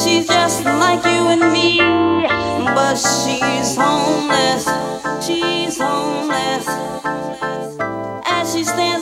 She's just like you and me, but she's homeless. She's homeless. As she stands.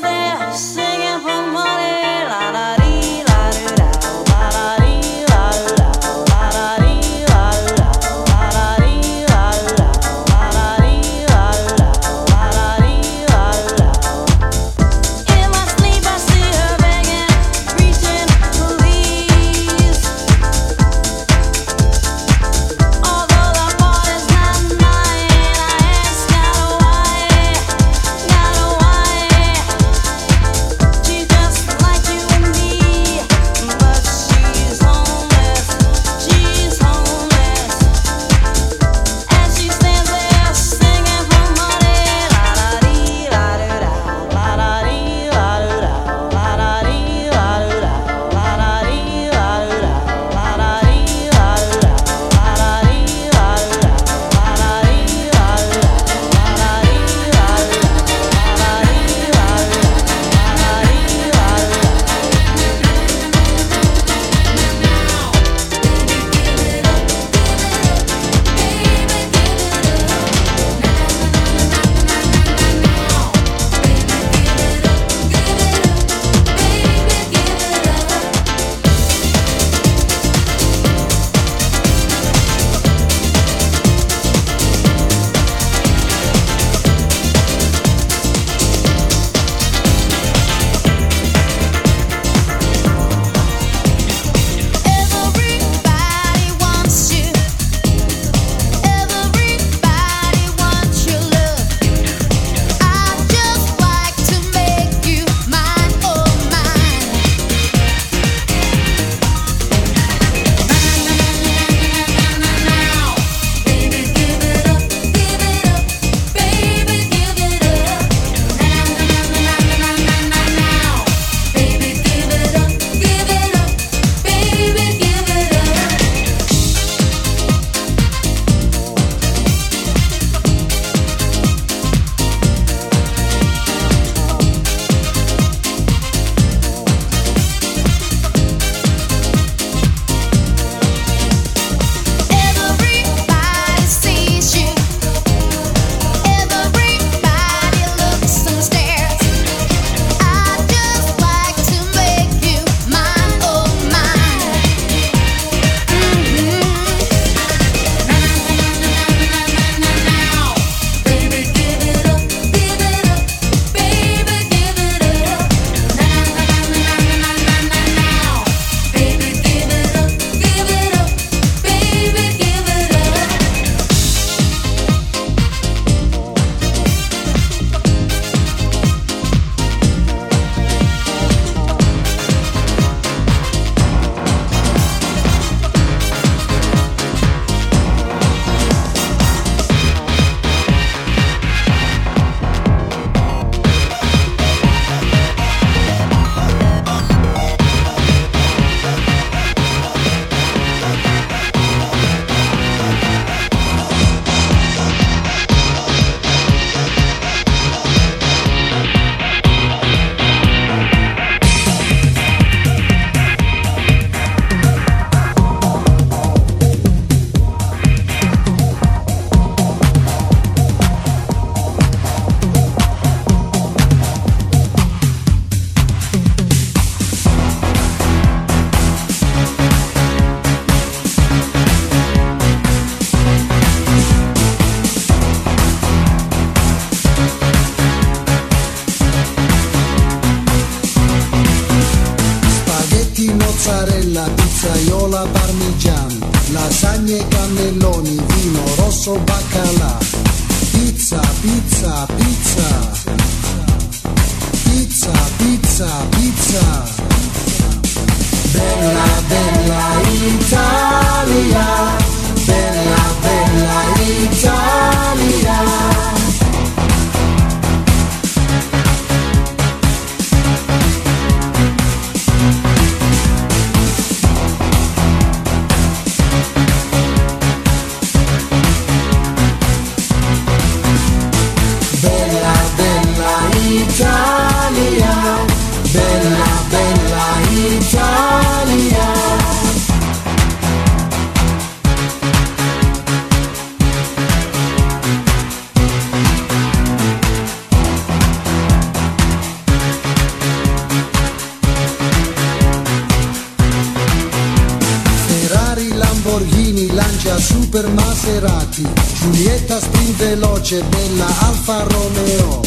immediati. Giulietta sprint veloce della Alfa Romeo.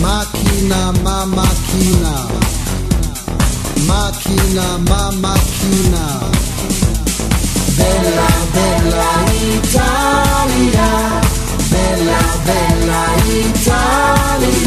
Macchina ma macchina. Macchina ma macchina. Bella bella Italia. Bella bella Italia.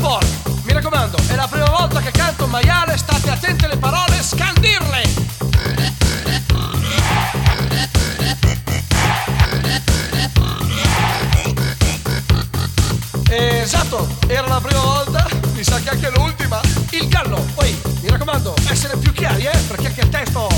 porc. Mi raccomando, è la prima volta che canto un maiale, state attenti alle parole, scandirle! Esatto, era la prima volta, mi sa che anche l'ultima, il gallo. Poi, mi raccomando, essere più chiari, eh, perché anche il testo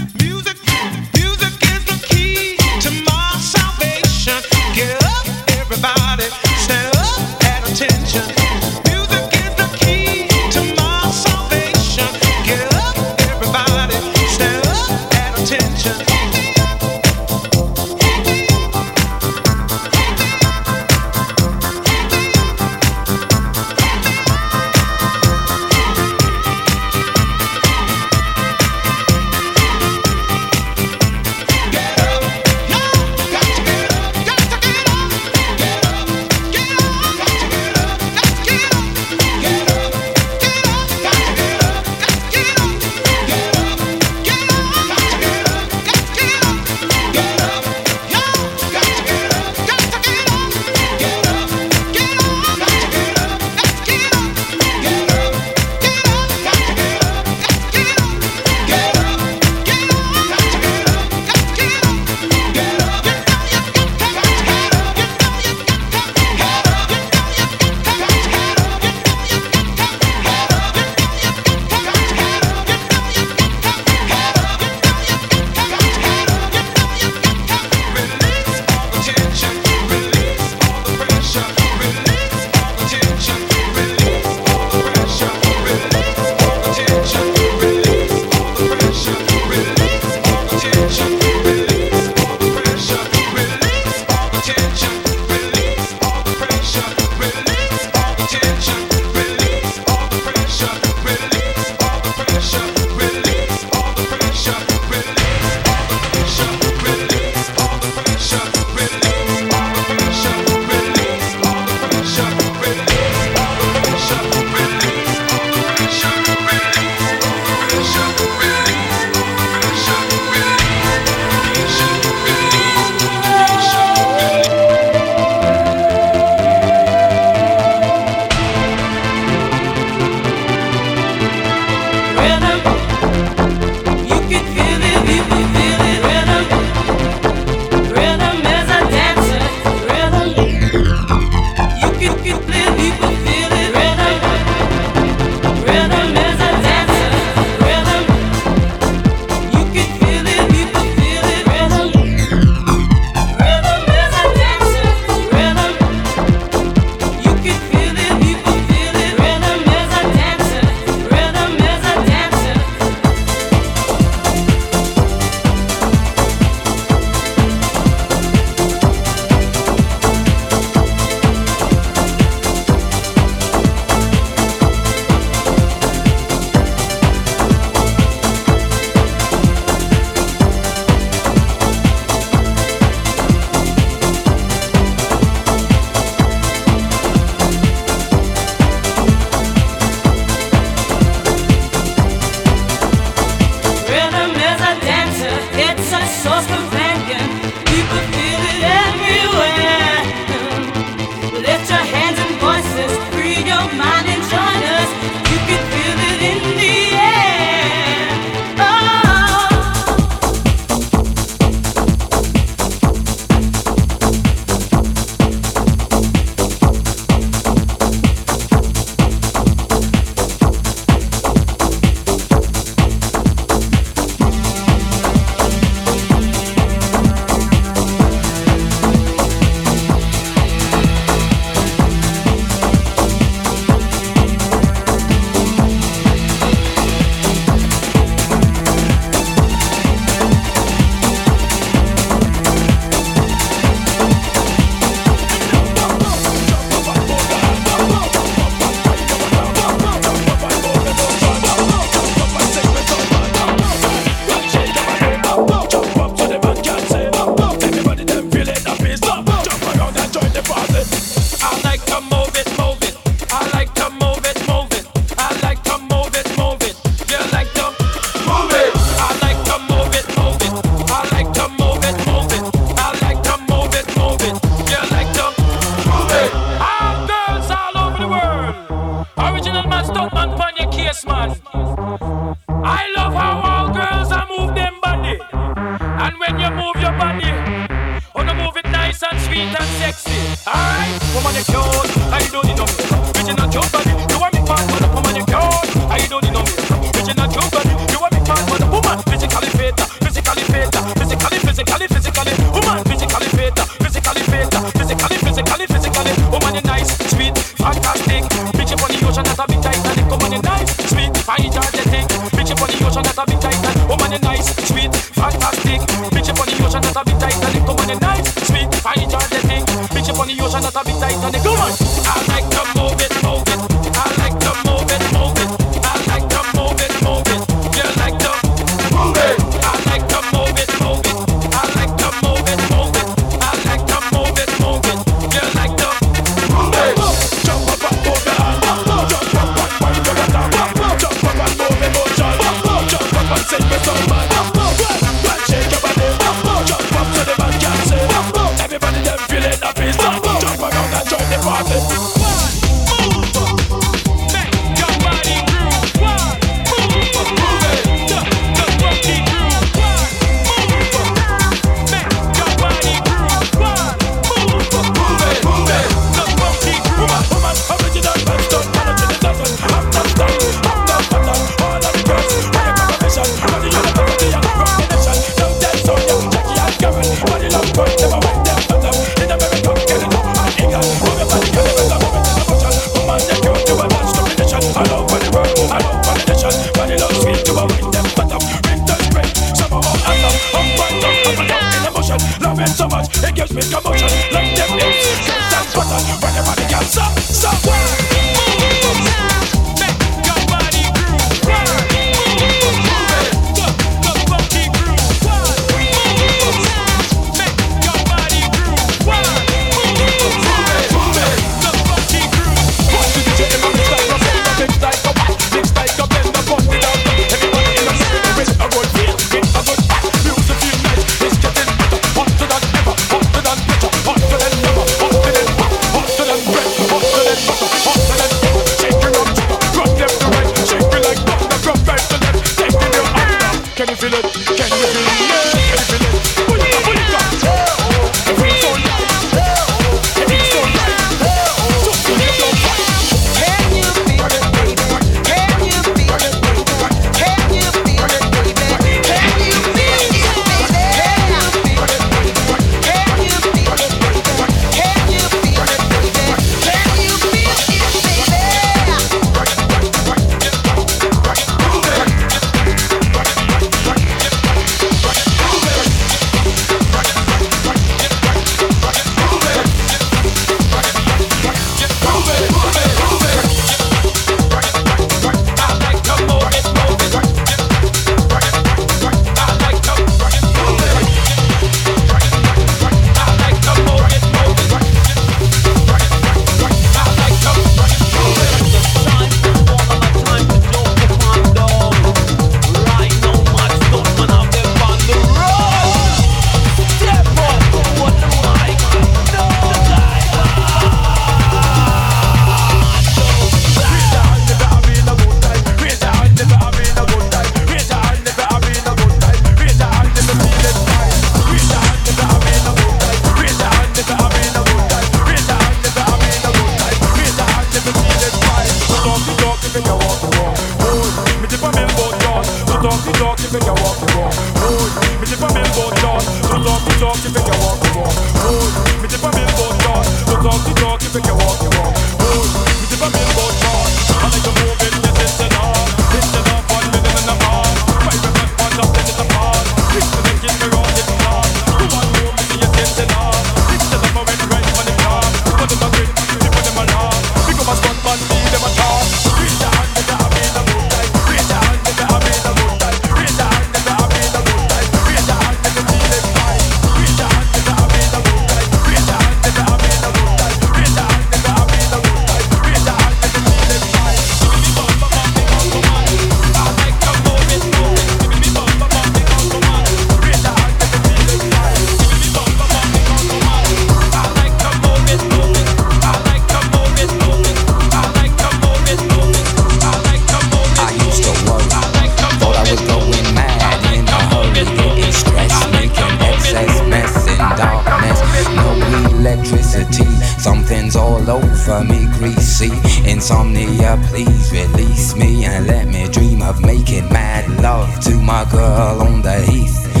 see. Insomnia, please release me and let me dream of making mad love to my girl on the heath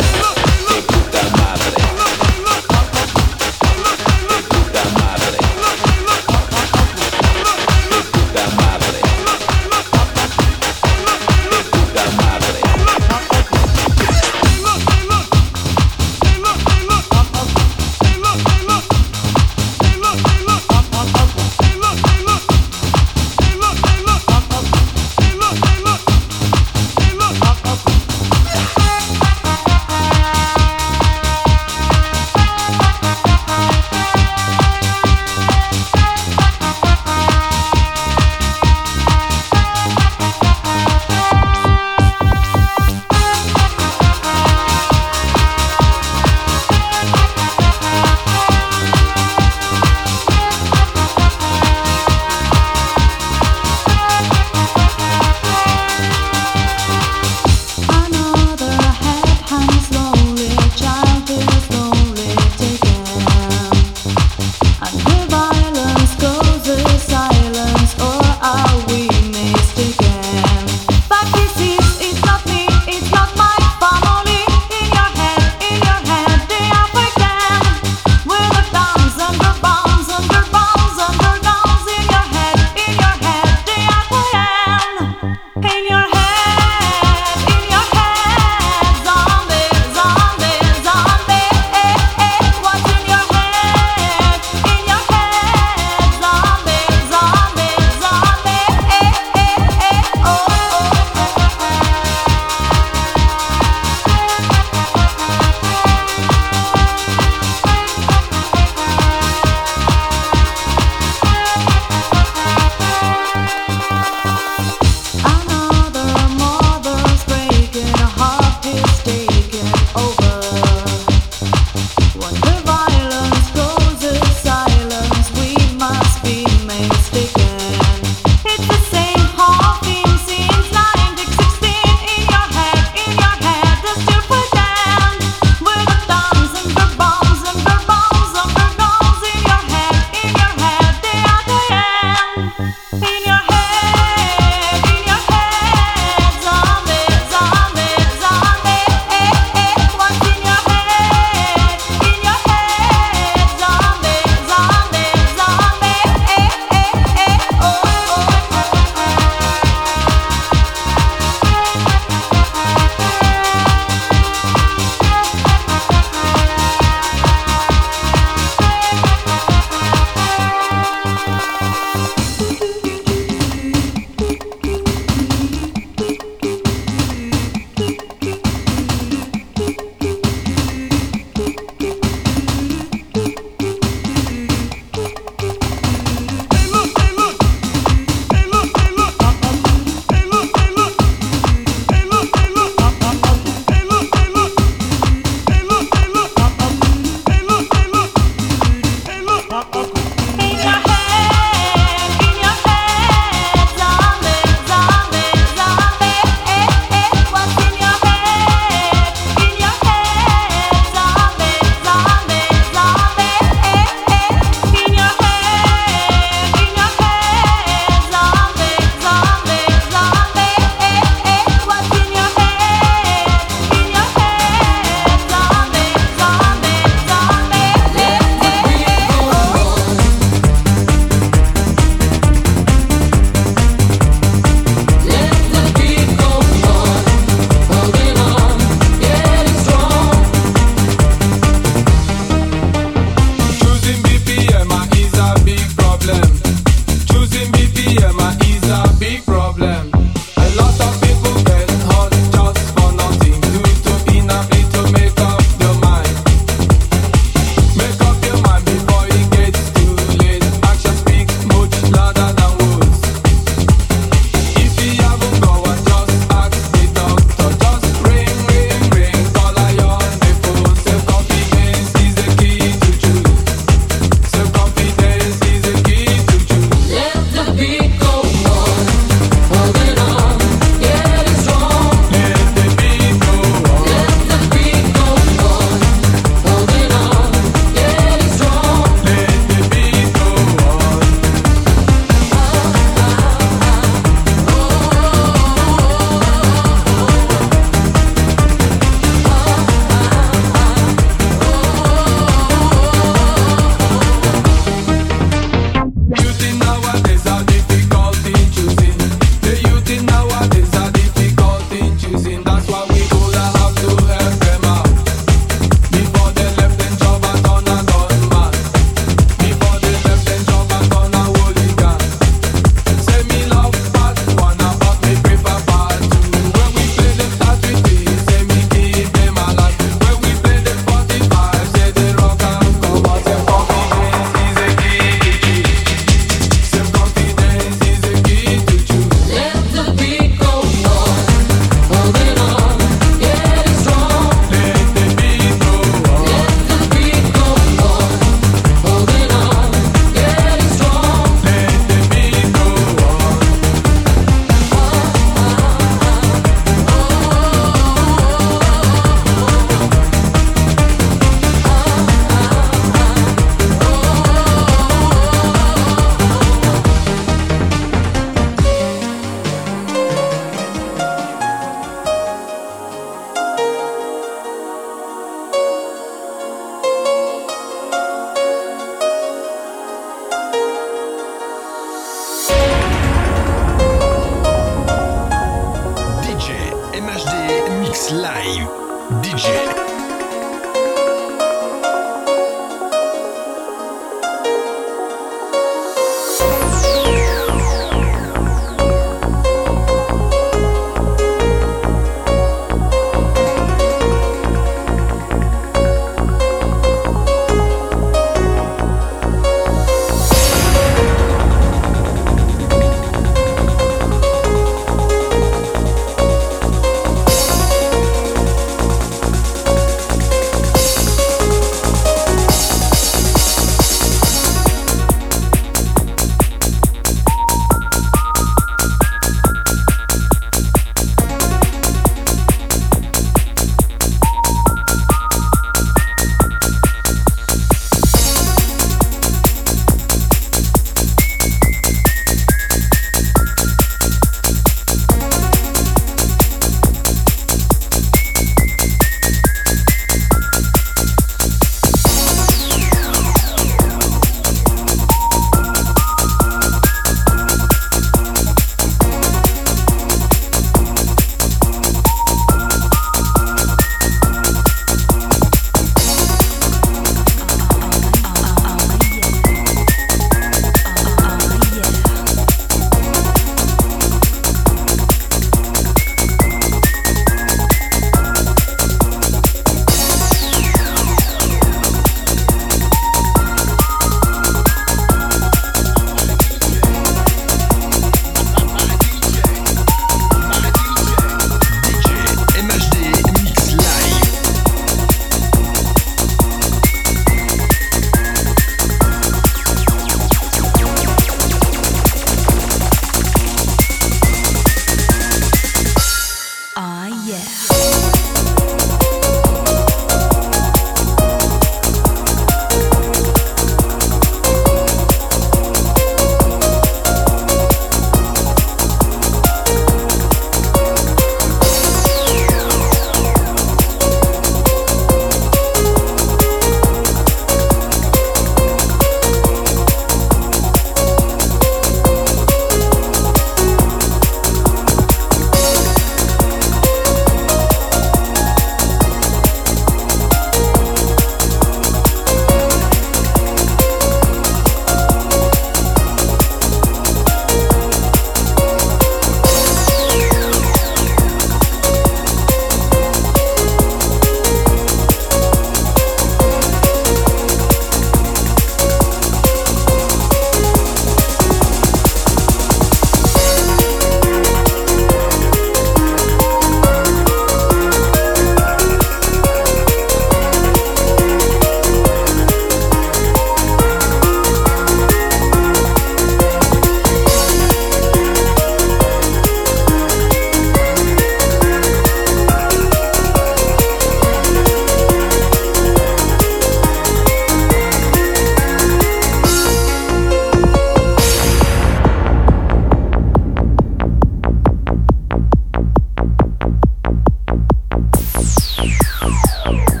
I'm, I'm, I'm, I'm.